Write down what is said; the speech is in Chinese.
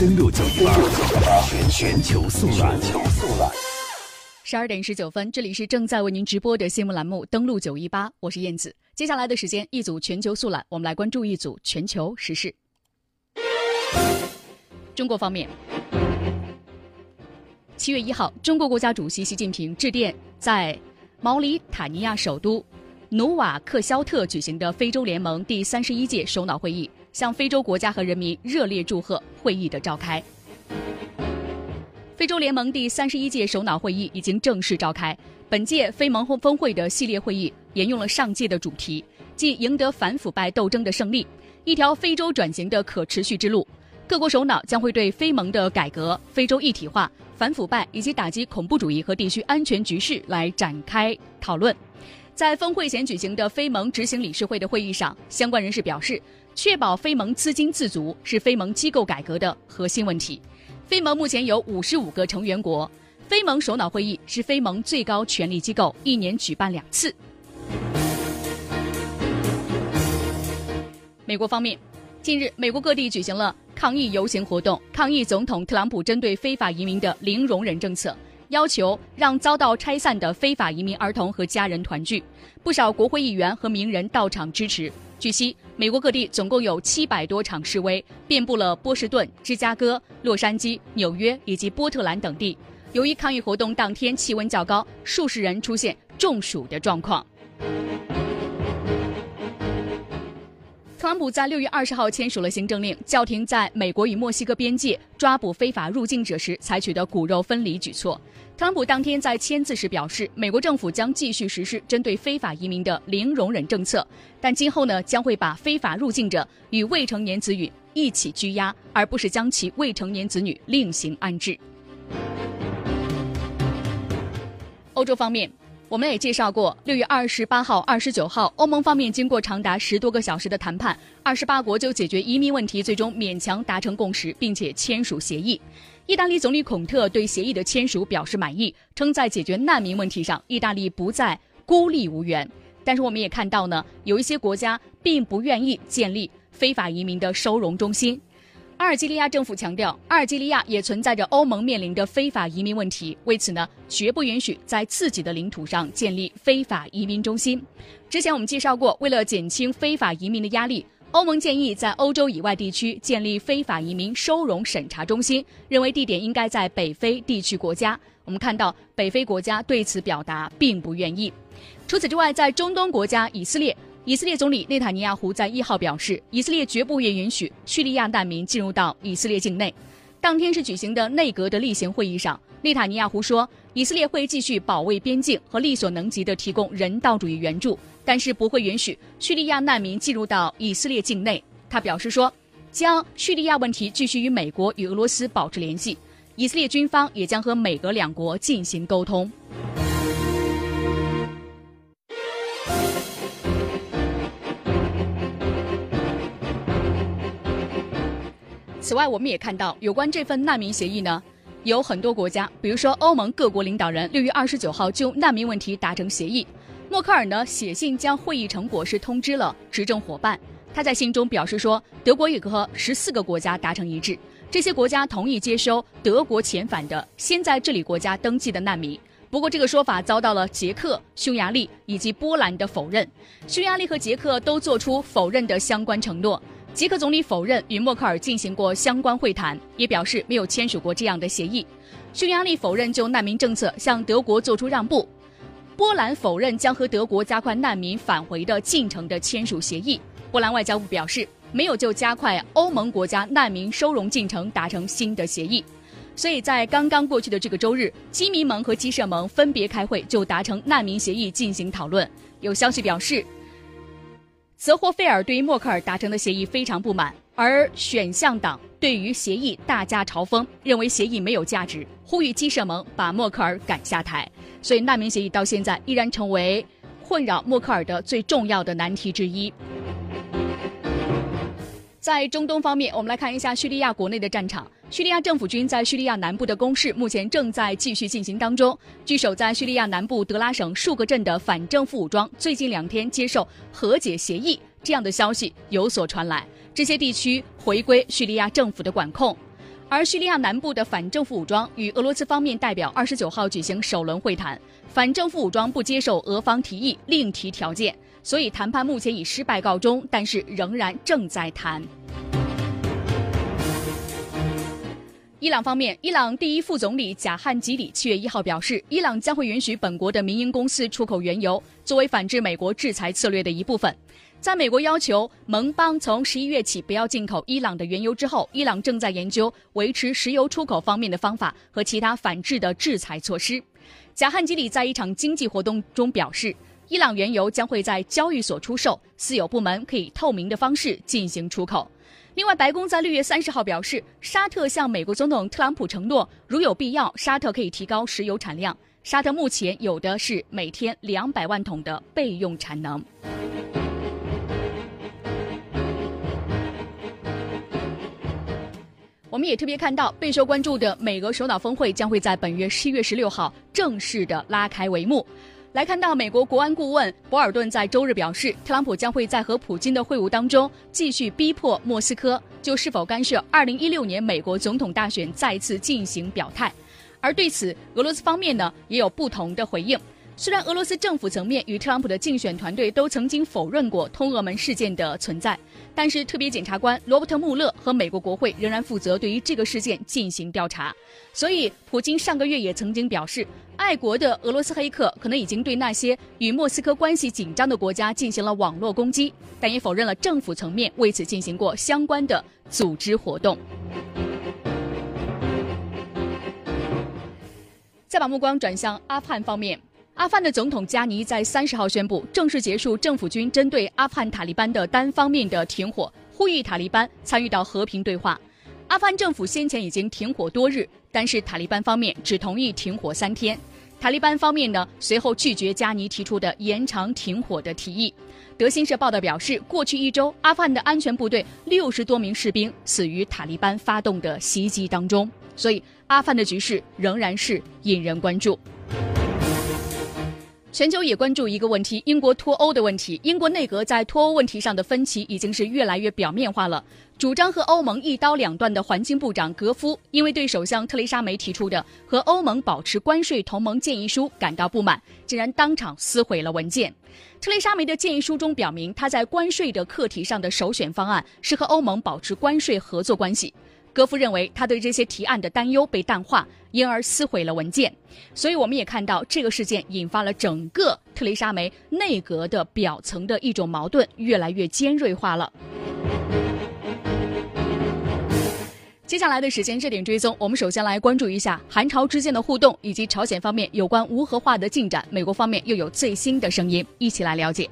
登录九一八，全全球速览。十二点十九分，这里是正在为您直播的新闻栏目《登录九一八》，我是燕子。接下来的时间，一组全球速览，我们来关注一组全球时事。中国方面，七月一号，中国国家主席习近平致电在毛里塔尼亚首都努瓦克肖特举行的非洲联盟第三十一届首脑会议，向非洲国家和人民热烈祝贺会议的召开。非洲联盟第三十一届首脑会议已经正式召开。本届非盟峰会的系列会议沿用了上届的主题，即赢得反腐败斗争的胜利，一条非洲转型的可持续之路。各国首脑将会对非盟的改革、非洲一体化、反腐败以及打击恐怖主义和地区安全局势来展开讨论。在峰会前举行的非盟执行理事会的会议上，相关人士表示，确保非盟资金自足是非盟机构改革的核心问题。非盟目前有五十五个成员国，非盟首脑会议是非盟最高权力机构，一年举办两次。美国方面，近日美国各地举行了。抗议游行活动抗议总统特朗普针对非法移民的零容忍政策，要求让遭到拆散的非法移民儿童和家人团聚。不少国会议员和名人到场支持。据悉，美国各地总共有七百多场示威，遍布了波士顿、芝加哥、洛杉矶、纽约以及波特兰等地。由于抗议活动当天气温较高，数十人出现中暑的状况。特朗普在六月二十号签署了行政令，叫停在美国与墨西哥边界抓捕非法入境者时采取的骨肉分离举措。特朗普当天在签字时表示，美国政府将继续实施针对非法移民的零容忍政策，但今后呢将会把非法入境者与未成年子女一起拘押，而不是将其未成年子女另行安置。欧洲方面。我们也介绍过，六月二十八号、二十九号，欧盟方面经过长达十多个小时的谈判，二十八国就解决移民问题最终勉强达成共识，并且签署协议。意大利总理孔特对协议的签署表示满意，称在解决难民问题上，意大利不再孤立无援。但是我们也看到呢，有一些国家并不愿意建立非法移民的收容中心。阿尔及利亚政府强调，阿尔及利亚也存在着欧盟面临的非法移民问题，为此呢，绝不允许在自己的领土上建立非法移民中心。之前我们介绍过，为了减轻非法移民的压力，欧盟建议在欧洲以外地区建立非法移民收容审查中心，认为地点应该在北非地区国家。我们看到，北非国家对此表达并不愿意。除此之外，在中东国家以色列。以色列总理内塔尼亚胡在一号表示，以色列绝不愿允许叙利亚难民进入到以色列境内。当天是举行的内阁的例行会议上，内塔尼亚胡说，以色列会继续保卫边境和力所能及的提供人道主义援助，但是不会允许叙利亚难民进入到以色列境内。他表示说，将叙利亚问题继续与美国与俄罗斯保持联系，以色列军方也将和美俄两国进行沟通。此外，我们也看到有关这份难民协议呢，有很多国家，比如说欧盟各国领导人，六月二十九号就难民问题达成协议。默克尔呢写信将会议成果是通知了执政伙伴，他在信中表示说，德国也和十四个国家达成一致，这些国家同意接收德国遣返的先在这里国家登记的难民。不过这个说法遭到了捷克、匈牙利以及波兰的否认，匈牙利和捷克都做出否认的相关承诺。捷克总理否认与默克尔进行过相关会谈，也表示没有签署过这样的协议。匈牙利否认就难民政策向德国做出让步，波兰否认将和德国加快难民返回的进程的签署协议。波兰外交部表示，没有就加快欧盟国家难民收容进程达成新的协议。所以在刚刚过去的这个周日，基民盟和基社盟分别开会，就达成难民协议进行讨论。有消息表示。泽霍费尔对于默克尔达成的协议非常不满，而选项党对于协议大加嘲讽，认为协议没有价值，呼吁基社盟把默克尔赶下台。所以难民协议到现在依然成为困扰默克尔的最重要的难题之一。在中东方面，我们来看一下叙利亚国内的战场。叙利亚政府军在叙利亚南部的攻势目前正在继续进行当中。据守在叙利亚南部德拉省数个镇的反政府武装，最近两天接受和解协议这样的消息有所传来，这些地区回归叙利亚政府的管控。而叙利亚南部的反政府武装与俄罗斯方面代表二十九号举行首轮会谈，反政府武装不接受俄方提议，另提条件，所以谈判目前以失败告终，但是仍然正在谈。伊朗方面，伊朗第一副总理贾汉吉里七月一号表示，伊朗将会允许本国的民营公司出口原油，作为反制美国制裁策略的一部分。在美国要求盟邦从十一月起不要进口伊朗的原油之后，伊朗正在研究维持石油出口方面的方法和其他反制的制裁措施。贾汉吉里在一场经济活动中表示，伊朗原油将会在交易所出售，私有部门可以透明的方式进行出口。另外，白宫在六月三十号表示，沙特向美国总统特朗普承诺，如有必要，沙特可以提高石油产量。沙特目前有的是每天两百万桶的备用产能。我们也特别看到，备受关注的美俄首脑峰会将会在本月十一月十六号正式的拉开帷幕。来看到美国国安顾问博尔顿在周日表示，特朗普将会在和普京的会晤当中继续逼迫莫斯科就是否干涉2016年美国总统大选再次进行表态。而对此，俄罗斯方面呢也有不同的回应。虽然俄罗斯政府层面与特朗普的竞选团队都曾经否认过通俄门事件的存在，但是特别检察官罗伯特·穆勒和美国国会仍然负责对于这个事件进行调查。所以，普京上个月也曾经表示，爱国的俄罗斯黑客可能已经对那些与莫斯科关系紧张的国家进行了网络攻击，但也否认了政府层面为此进行过相关的组织活动。再把目光转向阿富汗方面。阿富汗的总统加尼在三十号宣布正式结束政府军针对阿富汗塔利班的单方面的停火，呼吁塔利班参与到和平对话。阿富汗政府先前已经停火多日，但是塔利班方面只同意停火三天。塔利班方面呢，随后拒绝加尼提出的延长停火的提议。德新社报道表示，过去一周，阿富汗的安全部队六十多名士兵死于塔利班发动的袭击当中。所以，阿富汗的局势仍然是引人关注。全球也关注一个问题：英国脱欧的问题。英国内阁在脱欧问题上的分歧已经是越来越表面化了。主张和欧盟一刀两断的环境部长格夫，因为对首相特蕾莎梅提出的和欧盟保持关税同盟建议书感到不满，竟然当场撕毁了文件。特蕾莎梅的建议书中表明，他在关税的课题上的首选方案是和欧盟保持关税合作关系。戈夫认为他对这些提案的担忧被淡化，因而撕毁了文件。所以我们也看到这个事件引发了整个特蕾莎梅内阁的表层的一种矛盾越来越尖锐化了。接下来的时间热点追踪，我们首先来关注一下韩朝之间的互动，以及朝鲜方面有关无核化的进展。美国方面又有最新的声音，一起来了解。